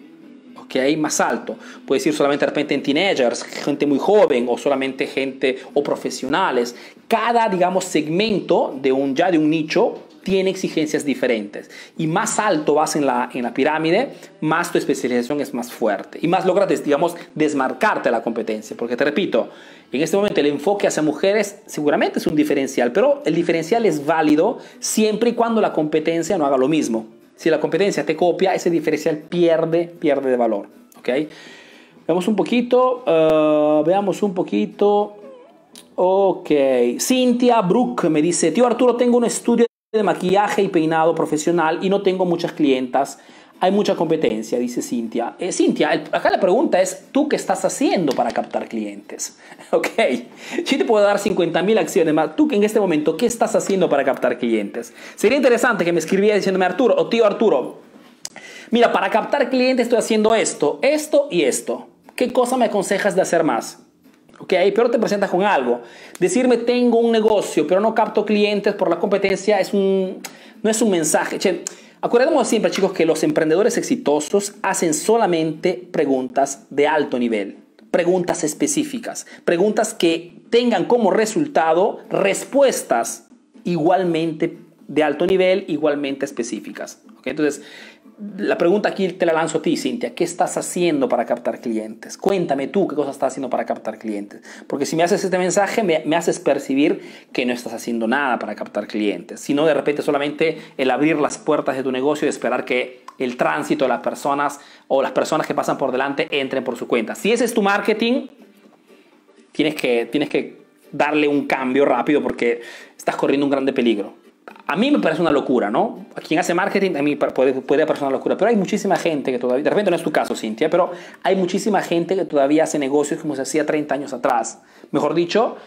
¿ok? Más alto. Puedes ir solamente de repente en teenagers, gente muy joven o solamente gente o profesionales. Cada, digamos, segmento de un, ya de un nicho tiene exigencias diferentes. Y más alto vas en la, en la pirámide, más tu especialización es más fuerte. Y más logras, digamos, desmarcarte de la competencia. Porque te repito, en este momento el enfoque hacia mujeres seguramente es un diferencial, pero el diferencial es válido siempre y cuando la competencia no haga lo mismo. Si la competencia te copia, ese diferencial pierde, pierde de valor. ¿Ok? Veamos un poquito, uh, veamos un poquito. Ok, Cynthia Brook me dice, tío Arturo, tengo un estudio de maquillaje y peinado profesional y no tengo muchas clientas. Hay mucha competencia, dice Cintia. Eh, Cintia, acá la pregunta es, ¿tú qué estás haciendo para captar clientes? Ok, yo te puedo dar 50 mil acciones más. ¿Tú en este momento qué estás haciendo para captar clientes? Sería interesante que me escribiera diciéndome, Arturo, o tío Arturo, mira, para captar clientes estoy haciendo esto, esto y esto. ¿Qué cosa me aconsejas de hacer más? ¿Ok? Pero te presentas con algo. Decirme tengo un negocio, pero no capto clientes por la competencia, es un, no es un mensaje. Che, siempre, chicos, que los emprendedores exitosos hacen solamente preguntas de alto nivel, preguntas específicas, preguntas que tengan como resultado respuestas igualmente de alto nivel, igualmente específicas. ¿okay? Entonces, la pregunta aquí te la lanzo a ti, Cintia. ¿Qué estás haciendo para captar clientes? Cuéntame tú qué cosas estás haciendo para captar clientes. Porque si me haces este mensaje, me, me, haces percibir que no estás haciendo nada para captar clientes, sino de repente solamente el abrir las puertas de tu negocio y esperar que el tránsito de las personas o las personas que pasan por delante entren por su cuenta. Si ese es tu marketing, tienes que, tienes que darle un cambio rápido porque estás corriendo un grande peligro a mí me parece una locura, ¿no? A quien hace marketing a mí puede, puede parecer una locura, pero hay muchísima gente que todavía, de repente no es tu caso, Cintia, pero hay muchísima gente que todavía hace negocios como se hacía 30 años atrás. Mejor dicho,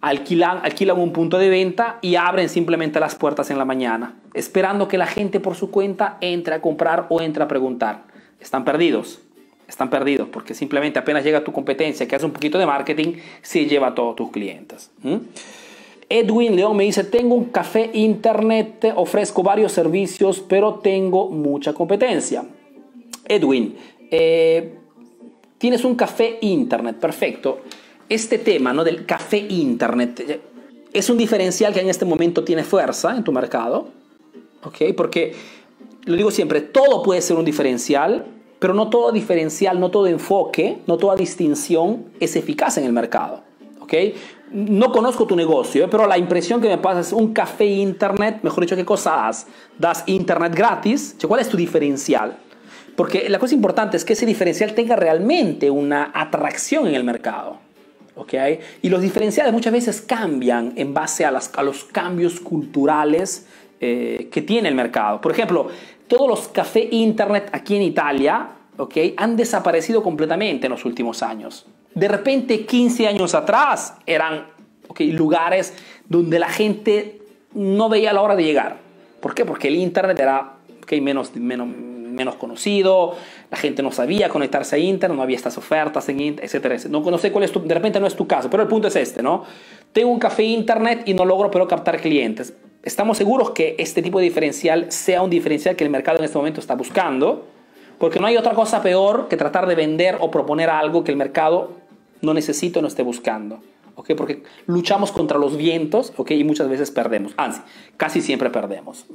alquilan, alquilan un punto de venta y abren simplemente las puertas en la mañana, esperando que la gente por su cuenta entre a comprar o entre a preguntar. Están perdidos, están perdidos, porque simplemente apenas llega tu competencia, que hace un poquito de marketing, se lleva a todos tus clientes. Edwin León me dice, tengo un café internet, ofrezco varios servicios, pero tengo mucha competencia. Edwin, eh, tienes un café internet, perfecto. Este tema ¿no? del café internet eh, es un diferencial que en este momento tiene fuerza en tu mercado, ¿ok? Porque, lo digo siempre, todo puede ser un diferencial, pero no todo diferencial, no todo enfoque, no toda distinción es eficaz en el mercado, ¿ok? No conozco tu negocio, pero la impresión que me pasa es un café internet, mejor dicho, ¿qué cosa das? Das internet gratis, ¿cuál es tu diferencial? Porque la cosa importante es que ese diferencial tenga realmente una atracción en el mercado. ¿okay? Y los diferenciales muchas veces cambian en base a los cambios culturales eh, que tiene el mercado. Por ejemplo, todos los cafés internet aquí en Italia ¿okay? han desaparecido completamente en los últimos años. De repente, 15 años atrás, eran ¿okay? lugares donde la gente no veía la hora de llegar. ¿Por qué? Porque el internet era menos, menos, menos conocido, la gente no sabía conectarse a Internet, no había estas ofertas en Internet, etcétera, No, no sé cuál es tu, de repente no es tu caso, pero el punto es este, ¿no? Tengo un café Internet y no logro pero captar clientes. Estamos seguros que este tipo de diferencial sea un diferencial que el mercado en este momento está buscando, porque no hay otra cosa peor que tratar de vender o proponer algo que el mercado no necesita o no esté buscando. ¿okay? porque luchamos contra los vientos ¿okay? y muchas veces perdemos. Ah, casi siempre perdemos.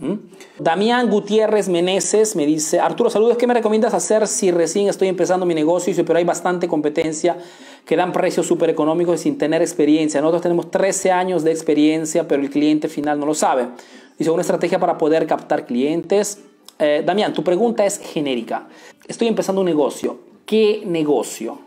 Damián Gutiérrez Meneses me dice, Arturo, saludos, ¿qué me recomiendas hacer si recién estoy empezando mi negocio, pero hay bastante competencia que dan precios súper económicos sin tener experiencia? Nosotros tenemos 13 años de experiencia, pero el cliente final no lo sabe. Dice, una estrategia para poder captar clientes. Eh, Damián, tu pregunta es genérica. Estoy empezando un negocio. ¿Qué negocio?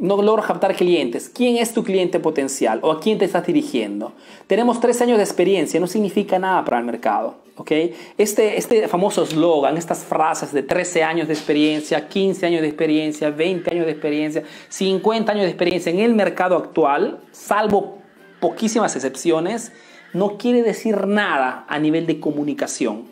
No logro captar clientes. ¿Quién es tu cliente potencial o a quién te estás dirigiendo? Tenemos tres años de experiencia, no significa nada para el mercado. ¿okay? Este, este famoso eslogan, estas frases de 13 años de experiencia, 15 años de experiencia, 20 años de experiencia, 50 años de experiencia en el mercado actual, salvo poquísimas excepciones, no quiere decir nada a nivel de comunicación.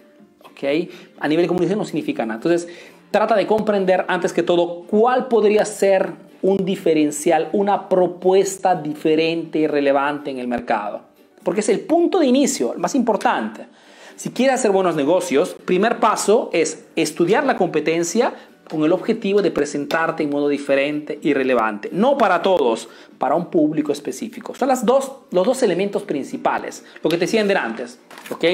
¿okay? A nivel de comunicación no significa nada. Entonces, trata de comprender antes que todo cuál podría ser un diferencial, una propuesta diferente y relevante en el mercado. Porque es el punto de inicio, el más importante. Si quieres hacer buenos negocios, primer paso es estudiar la competencia con el objetivo de presentarte en modo diferente y relevante. No para todos, para un público específico. Son las dos, los dos elementos principales. Lo que te decía antes. ¿ok?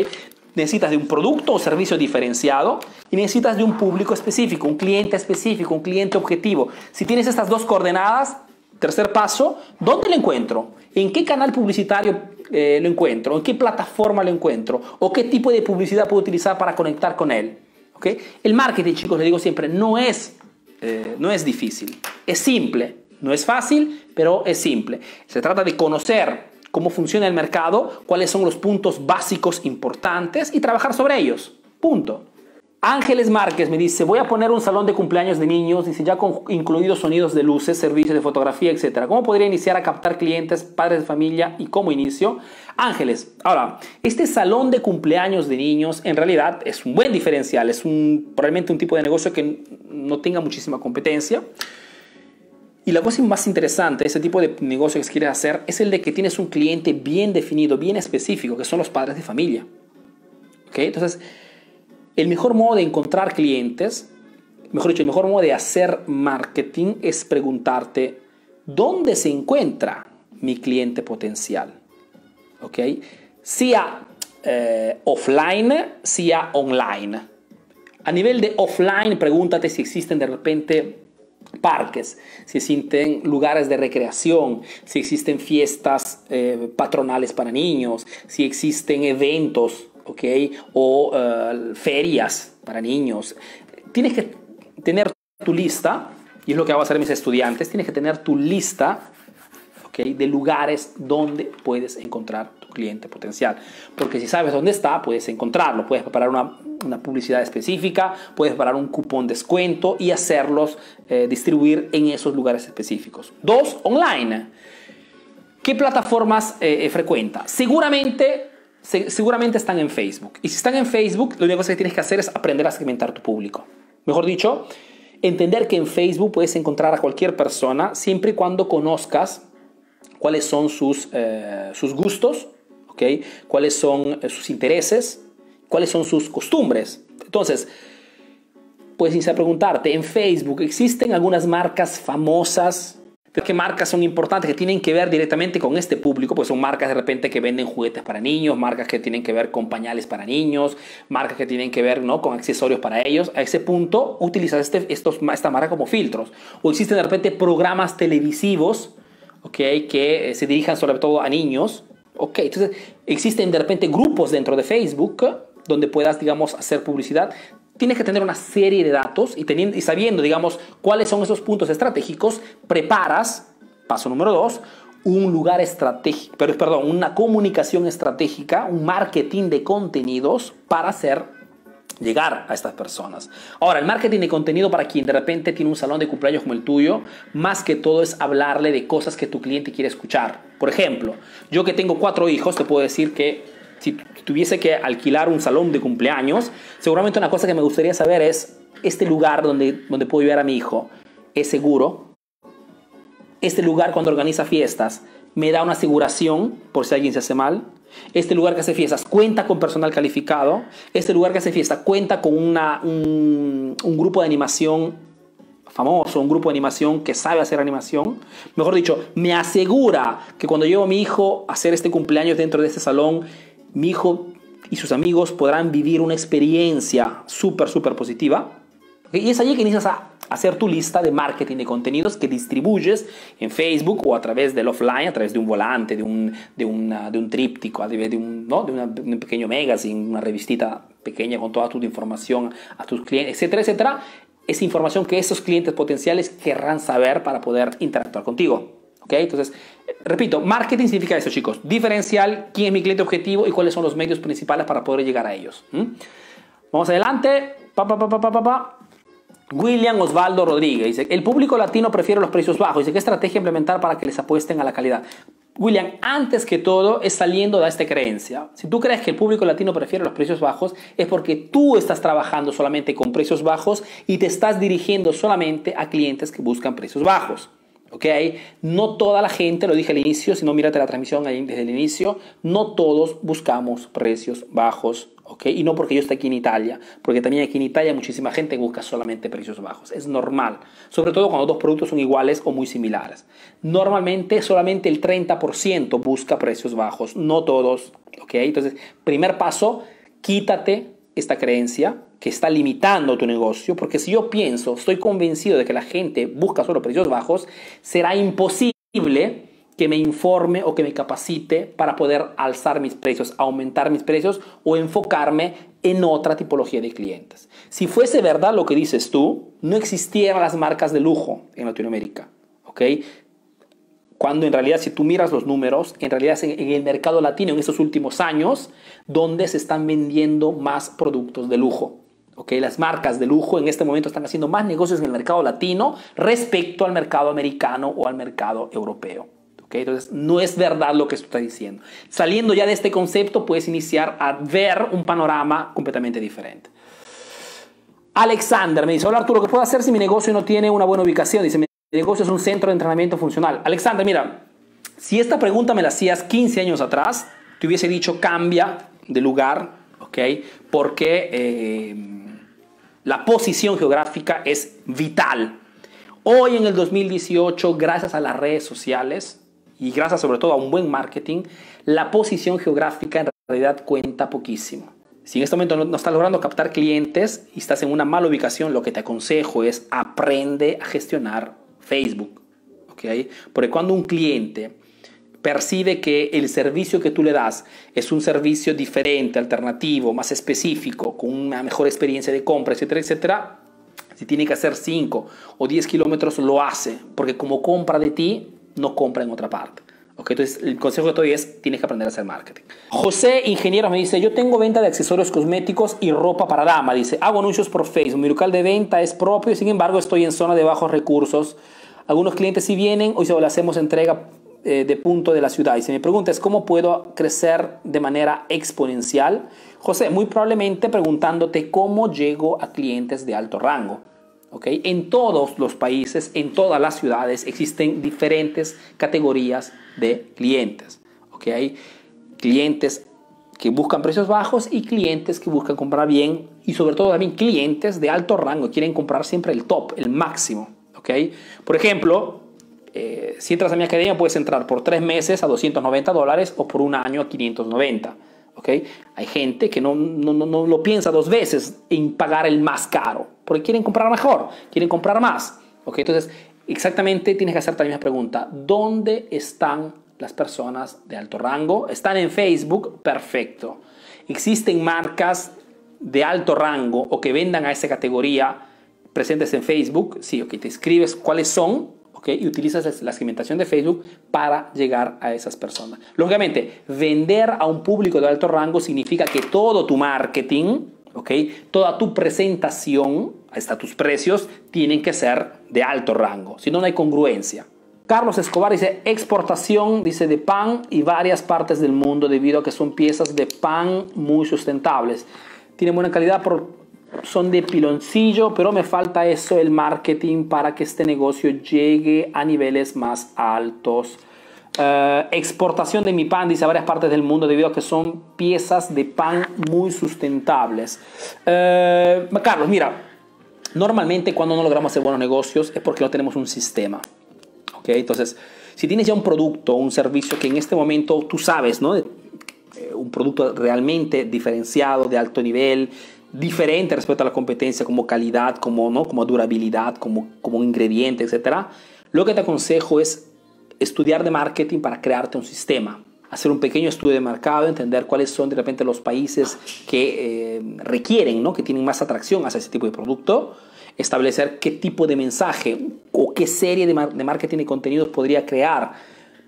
Necesitas de un producto o servicio diferenciado y necesitas de un público específico, un cliente específico, un cliente objetivo. Si tienes estas dos coordenadas, tercer paso, ¿dónde lo encuentro? ¿En qué canal publicitario eh, lo encuentro? ¿En qué plataforma lo encuentro? ¿O qué tipo de publicidad puedo utilizar para conectar con él? ¿Okay? El marketing, chicos, le digo siempre, no es, eh, no es difícil, es simple. No es fácil, pero es simple. Se trata de conocer cómo funciona el mercado, cuáles son los puntos básicos importantes y trabajar sobre ellos. Punto. Ángeles Márquez me dice, voy a poner un salón de cumpleaños de niños, dice ya con incluidos sonidos de luces, servicios de fotografía, etc. ¿Cómo podría iniciar a captar clientes, padres de familia y cómo inicio? Ángeles, ahora, este salón de cumpleaños de niños en realidad es un buen diferencial, es probablemente un tipo de negocio que no tenga muchísima competencia. Y la cosa más interesante, ese tipo de negocio que quieres hacer, es el de que tienes un cliente bien definido, bien específico, que son los padres de familia. ¿Okay? Entonces, el mejor modo de encontrar clientes, mejor dicho, el mejor modo de hacer marketing es preguntarte, ¿dónde se encuentra mi cliente potencial? ¿Ok? Sea eh, offline, sea online. A nivel de offline, pregúntate si existen de repente parques, si existen lugares de recreación, si existen fiestas eh, patronales para niños, si existen eventos. O eh, ferias para niños. Tienes que tener tu lista, y es lo que van a hacer mis estudiantes, tienes que tener tu lista de lugares donde puedes encontrar cliente potencial. Porque si sabes dónde está, puedes encontrarlo. Puedes preparar una, una publicidad específica, puedes preparar un cupón descuento y hacerlos eh, distribuir en esos lugares específicos. Dos, online. ¿Qué plataformas eh, eh, frecuenta? Seguramente seguramente están en Facebook. Y si están en Facebook, lo único que tienes que hacer es aprender a segmentar tu público. Mejor dicho, entender que en Facebook puedes encontrar a cualquier persona siempre y cuando conozcas cuáles son sus, eh, sus gustos, ¿okay? cuáles son eh, sus intereses, cuáles son sus costumbres. Entonces, puedes iniciar a preguntarte, en Facebook existen algunas marcas famosas ¿Qué marcas son importantes que tienen que ver directamente con este público? Pues son marcas de repente que venden juguetes para niños, marcas que tienen que ver con pañales para niños, marcas que tienen que ver ¿no? con accesorios para ellos. A ese punto utilizas este, estos, esta marca como filtros. O existen de repente programas televisivos que eh, se dirijan sobre todo a niños. Okay, entonces existen de repente grupos dentro de Facebook donde puedas, digamos, hacer publicidad. Tienes que tener una serie de datos y, teniendo, y sabiendo, digamos, cuáles son esos puntos estratégicos, preparas, paso número dos, un lugar estratégico, pero perdón, una comunicación estratégica, un marketing de contenidos para hacer llegar a estas personas. Ahora, el marketing de contenido para quien de repente tiene un salón de cumpleaños como el tuyo, más que todo es hablarle de cosas que tu cliente quiere escuchar. Por ejemplo, yo que tengo cuatro hijos, te puedo decir que si tuviese que alquilar un salón de cumpleaños, seguramente una cosa que me gustaría saber es, este lugar donde, donde puedo llevar a mi hijo, ¿es seguro? Este lugar cuando organiza fiestas, ¿me da una aseguración por si alguien se hace mal? Este lugar que hace fiestas cuenta con personal calificado. Este lugar que hace fiesta cuenta con una, un, un, grupo de animación famoso, un grupo de animación que sabe hacer animación. Mejor dicho, me asegura que cuando llevo a mi hijo a hacer este cumpleaños dentro de este salón, mi hijo y sus amigos podrán vivir una experiencia súper, súper positiva. Y es allí que inicias a hacer tu lista de marketing de contenidos que distribuyes en Facebook o a través del offline, a través de un volante, de un, de una, de un tríptico, a través de un, ¿no? de, una, de un pequeño magazine, una revistita pequeña con toda tu información a tus clientes, etcétera, etcétera. Es información que esos clientes potenciales querrán saber para poder interactuar contigo. ¿Ok? Entonces, repito, marketing significa eso, chicos. Diferencial, quién es mi cliente objetivo y cuáles son los medios principales para poder llegar a ellos. ¿Mm? Vamos adelante. Pa, pa, pa, pa, pa, pa. William Osvaldo Rodríguez dice, el público latino prefiere los precios bajos. Dice, ¿qué estrategia implementar para que les apuesten a la calidad? William, antes que todo es saliendo de esta creencia. Si tú crees que el público latino prefiere los precios bajos, es porque tú estás trabajando solamente con precios bajos y te estás dirigiendo solamente a clientes que buscan precios bajos. ¿Ok? No toda la gente, lo dije al inicio, si no mírate la transmisión ahí desde el inicio, no todos buscamos precios bajos y no porque yo esté aquí en Italia, porque también aquí en Italia muchísima gente busca solamente precios bajos. Es normal, sobre todo cuando dos productos son iguales o muy similares. Normalmente solamente el 30% busca precios bajos, no todos, ¿ok? Entonces, primer paso, quítate esta creencia que está limitando tu negocio, porque si yo pienso, estoy convencido de que la gente busca solo precios bajos, será imposible que me informe o que me capacite para poder alzar mis precios, aumentar mis precios o enfocarme en otra tipología de clientes. Si fuese verdad lo que dices tú, no existieran las marcas de lujo en Latinoamérica, ¿ok? Cuando en realidad, si tú miras los números, en realidad es en el mercado latino en estos últimos años donde se están vendiendo más productos de lujo. Okay, las marcas de lujo en este momento están haciendo más negocios en el mercado latino respecto al mercado americano o al mercado europeo. Entonces, no es verdad lo que esto diciendo. Saliendo ya de este concepto, puedes iniciar a ver un panorama completamente diferente. Alexander me dice, hola Arturo, ¿qué puedo hacer si mi negocio no tiene una buena ubicación? Dice, mi negocio es un centro de entrenamiento funcional. Alexander, mira, si esta pregunta me la hacías 15 años atrás, te hubiese dicho cambia de lugar, ¿ok? Porque eh, la posición geográfica es vital. Hoy en el 2018, gracias a las redes sociales, y gracias sobre todo a un buen marketing, la posición geográfica en realidad cuenta poquísimo. Si en este momento no, estás logrando captar clientes y estás en una mala ubicación, lo que te aconsejo es aprende a gestionar Facebook. ¿okay? Porque cuando un cliente percibe que el servicio que tú le das es un servicio diferente, alternativo, más específico, con una mejor experiencia de compra, etcétera, etcétera, si tiene que hacer 5 o 10 kilómetros, lo hace, porque como compra de ti, no compra en otra parte. Okay, entonces, el consejo que te es, tienes que aprender a hacer marketing. José Ingeniero me dice, yo tengo venta de accesorios cosméticos y ropa para dama. Dice, hago anuncios por Facebook. Mi local de venta es propio, sin embargo, estoy en zona de bajos recursos. Algunos clientes si vienen, hoy se le hacemos entrega eh, de punto de la ciudad. Y si me preguntas, ¿cómo puedo crecer de manera exponencial? José, muy probablemente preguntándote cómo llego a clientes de alto rango. ¿Okay? En todos los países, en todas las ciudades, existen diferentes categorías de clientes. ¿okay? Hay clientes que buscan precios bajos y clientes que buscan comprar bien y sobre todo también clientes de alto rango, quieren comprar siempre el top, el máximo. ¿okay? Por ejemplo, eh, si entras a mi academia puedes entrar por tres meses a 290 dólares o por un año a 590. ¿Okay? Hay gente que no, no, no, lo piensa dos veces en pagar el más caro, porque quieren comprar mejor, quieren comprar más. ¿okay? Entonces, exactamente tienes que hacerte la misma pregunta. ¿Dónde están las personas de alto rango? ¿Están en Facebook? Perfecto. ¿Existen marcas de alto rango o que vendan a esa categoría presentes en Facebook? Sí, ok, te escribes cuáles son y utilizas la segmentación de Facebook para llegar a esas personas. Lógicamente, vender a un público de alto rango significa que todo tu marketing, toda tu presentación, hasta tus precios, tienen que ser de alto rango, si no, no hay congruencia. Carlos Escobar dice exportación, dice de pan y varias partes del mundo debido a que son piezas de pan muy sustentables. Tienen buena calidad por son de piloncillo, pero me falta eso, el marketing para que este negocio llegue a niveles más altos. Eh, exportación de mi pan, dice a varias partes del mundo, debido a que son piezas de pan muy sustentables. Eh, Carlos, mira, normalmente cuando no logramos hacer buenos negocios es porque no tenemos un sistema. ¿okay? Entonces, si tienes ya un producto un servicio que en este momento tú sabes, ¿no? Eh, un producto realmente diferenciado, de alto nivel, diferente respecto a la competencia como calidad, como, ¿no? como durabilidad, como, como ingrediente, etc. Lo que te aconsejo es estudiar de marketing para crearte un sistema, hacer un pequeño estudio de mercado, entender cuáles son de repente los países que eh, requieren, ¿no? que tienen más atracción hacia ese tipo de producto, establecer qué tipo de mensaje o qué serie de, de marketing y contenidos podría crear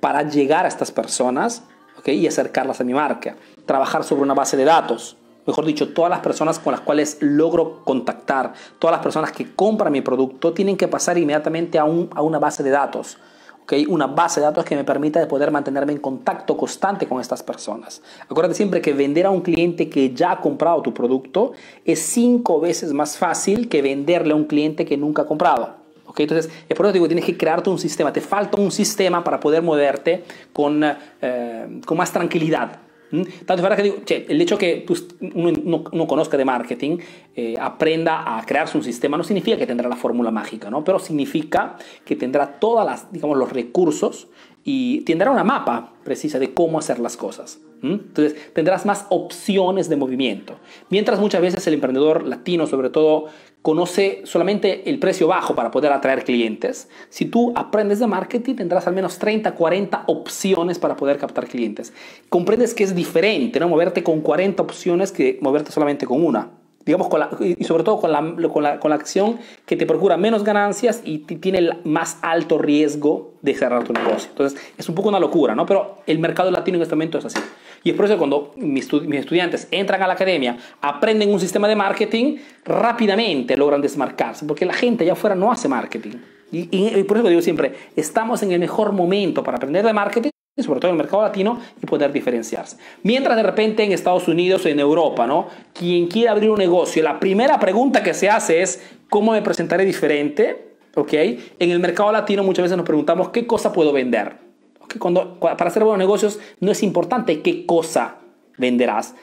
para llegar a estas personas ¿okay? y acercarlas a mi marca, trabajar sobre una base de datos mejor dicho, todas las personas con las cuales logro contactar, todas las personas que compran mi producto, tienen que pasar inmediatamente a, un, a una base de datos. ¿okay? Una base de datos que me permita de poder mantenerme en contacto constante con estas personas. Acuérdate siempre que vender a un cliente que ya ha comprado tu producto es cinco veces más fácil que venderle a un cliente que nunca ha comprado. Entonces, es por eso digo, tienes que crearte un sistema. Te falta un sistema para poder moverte con, eh, con más tranquilidad. Tanto para que digo, el hecho que uno no, conozca de marketing, eh, aprenda a crearse un sistema, no significa que tendrá la fórmula mágica, ¿no? pero significa que tendrá todos los recursos y tendrá una mapa precisa de cómo hacer las cosas. Entonces tendrás más opciones de movimiento. Mientras muchas veces el emprendedor latino, sobre todo, conoce solamente el precio bajo para poder atraer clientes, si tú aprendes de marketing tendrás al menos 30, 40 opciones para poder captar clientes. Comprendes que es diferente, ¿no? Moverte con 40 opciones que moverte solamente con una digamos, con y sobre todo con la, con, la, con la, acción que te procura menos ganancias y tiene el más alto riesgo de cerrar tu negocio. Entonces, es un poco una locura, ¿no? Pero el mercado latino en este momento es así. Y es por eso que cuando mis, mis estudiantes entran a la academia, aprenden un sistema de marketing, rápidamente logran desmarcarse, porque la gente allá afuera no hace marketing. Y, y, por eso digo siempre, estamos en el mejor momento para aprender de marketing sobre todo en el mercado latino, y poder diferenciarse. Mientras de repente en Estados Unidos o en Europa, ¿no? Quien quiere abrir un negocio, la primera pregunta que se hace es, ¿cómo me presentaré diferente? ¿Ok? En el mercado latino muchas veces nos preguntamos, ¿qué cosa puedo vender? ¿Okay? Cuando, para hacer buenos negocios no es importante qué cosa venderás.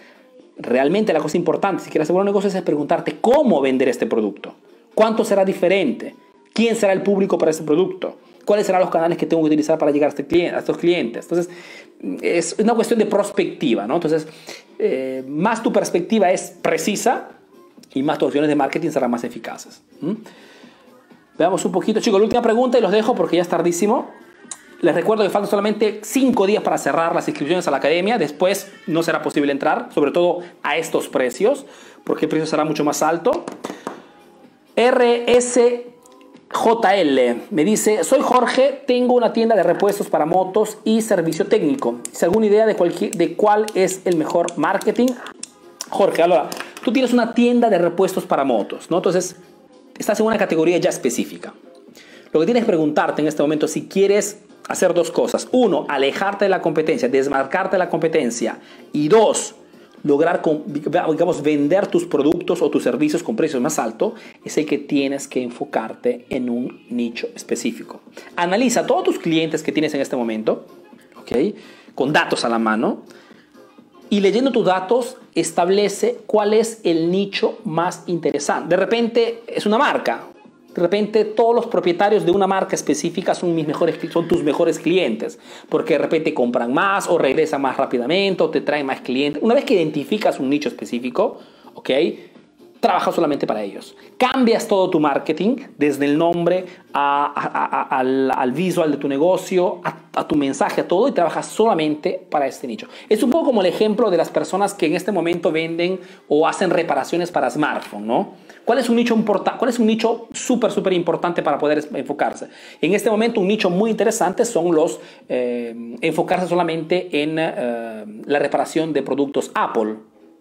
Realmente la cosa importante, si quieres hacer buenos negocios, es preguntarte cómo vender este producto. ¿Cuánto será diferente? ¿Quién será el público para ese producto? Cuáles serán los canales que tengo que utilizar para llegar a, este estos clientes. Entonces, es una cuestión de perspectiva, ¿no? Entonces, eh, más tu perspectiva es precisa y más tus opciones de marketing serán más eficaces. Veamos un poquito, chicos, la última pregunta y los dejo porque ya es tardísimo. Les recuerdo que faltan solamente 5 días para cerrar las inscripciones a la academia. Después no será posible entrar, sobre todo a estos precios, porque el precio será mucho más alto. RS JL me dice, soy Jorge, tengo una tienda de repuestos para motos y servicio técnico. ¿Es alguna idea de, de cuál es el mejor marketing? Jorge, ahora, tú tienes una tienda de repuestos para motos, ¿no? Entonces, estás en una categoría ya específica. Lo que tienes que preguntarte en este momento es si quieres hacer dos cosas. Uno, alejarte de la competencia, desmarcarte de la competencia. Y dos, lograr, digamos, vender tus productos o tus servicios con precios más altos, es el que tienes que enfocarte en un nicho específico. Analiza todos tus clientes que tienes en este momento. Con datos a la mano. Y leyendo tus datos, establece cuál es el nicho más interesante. De repente es una marca, de repente todos los propietarios de una marca específica son, tus mejores clientes, porque de repente compran más o regresan más rápidamente o te traen más clientes. Una vez que identificas un nicho específico, ¿ok? trabaja solamente para ellos. Cambias todo tu marketing, desde el nombre al, visual de tu negocio, a, tu mensaje, a todo, y trabajas solamente para este nicho. Es un poco como el ejemplo de las personas que en este momento venden o hacen reparaciones para smartphone, ¿no? ¿Cuál es un nicho importante? ¿Cuál es un nicho súper, súper importante para poder enfocarse? En este momento, un nicho muy interesante son los eh, enfocarse solamente en eh, la reparación de productos Apple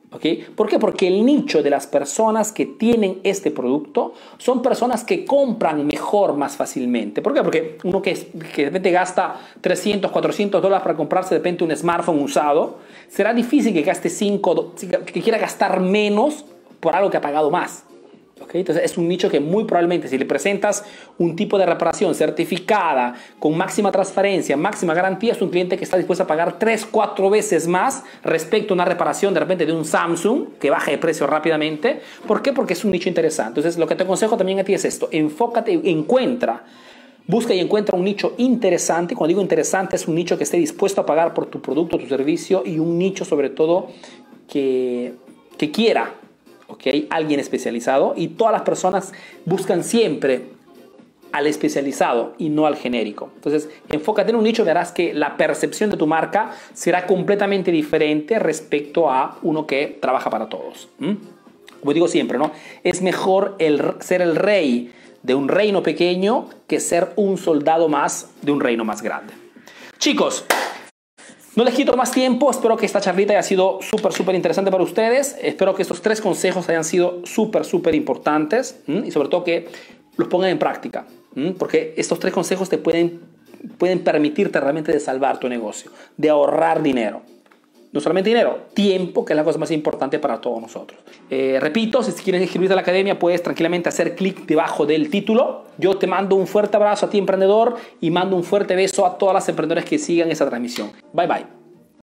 ¿Por qué? Porque el nicho de las personas que tienen este producto son personas que compran mejor más fácilmente. ¿Por qué? Porque uno que, que de repente gasta 300, 400 dólares para comprarse de repente un smartphone usado, será difícil que gaste 5, que quiera gastar menos por algo que ha pagado más. Entonces es un nicho que muy probablemente si le presentas un tipo de reparación certificada con máxima transparencia, máxima garantía, es un cliente que está dispuesto a pagar 3, 4 veces más respecto a una reparación de repente de un Samsung que baja de precio rápidamente. ¿Por qué? Porque es un nicho interesante. Entonces lo que te aconsejo también a ti es esto, enfócate, encuentra. Busca y encuentra un nicho interesante. Cuando digo interesante, es un nicho que esté dispuesto a pagar por tu producto, tu servicio y un nicho sobre todo que, que quiera ¿ok? Alguien especializado y todas las personas buscan siempre al especializado y no al genérico. Entonces, enfócate en un nicho, verás que la percepción de tu marca será completamente diferente respecto a uno que trabaja para todos. Como digo siempre, ¿no? Es mejor el, ser el rey de un reino pequeño que ser un soldado más de un reino más grande. Chicos, no les quito más tiempo, espero que esta charlita haya sido súper, súper interesante para ustedes. Espero que estos tres consejos hayan sido súper, súper importantes y sobre todo que los pongan en práctica, porque estos tres consejos te pueden, pueden permitirte realmente de salvar tu negocio, de ahorrar dinero no solamente dinero, tiempo, que es la cosa más importante para todos nosotros. Eh, repito, si quieres inscribirte a la academia, puedes tranquilamente hacer clic debajo del título. Yo te mando un fuerte abrazo a ti, emprendedor, y mando un fuerte beso a todas las emprendedoras que sigan esta transmisión. Bye bye.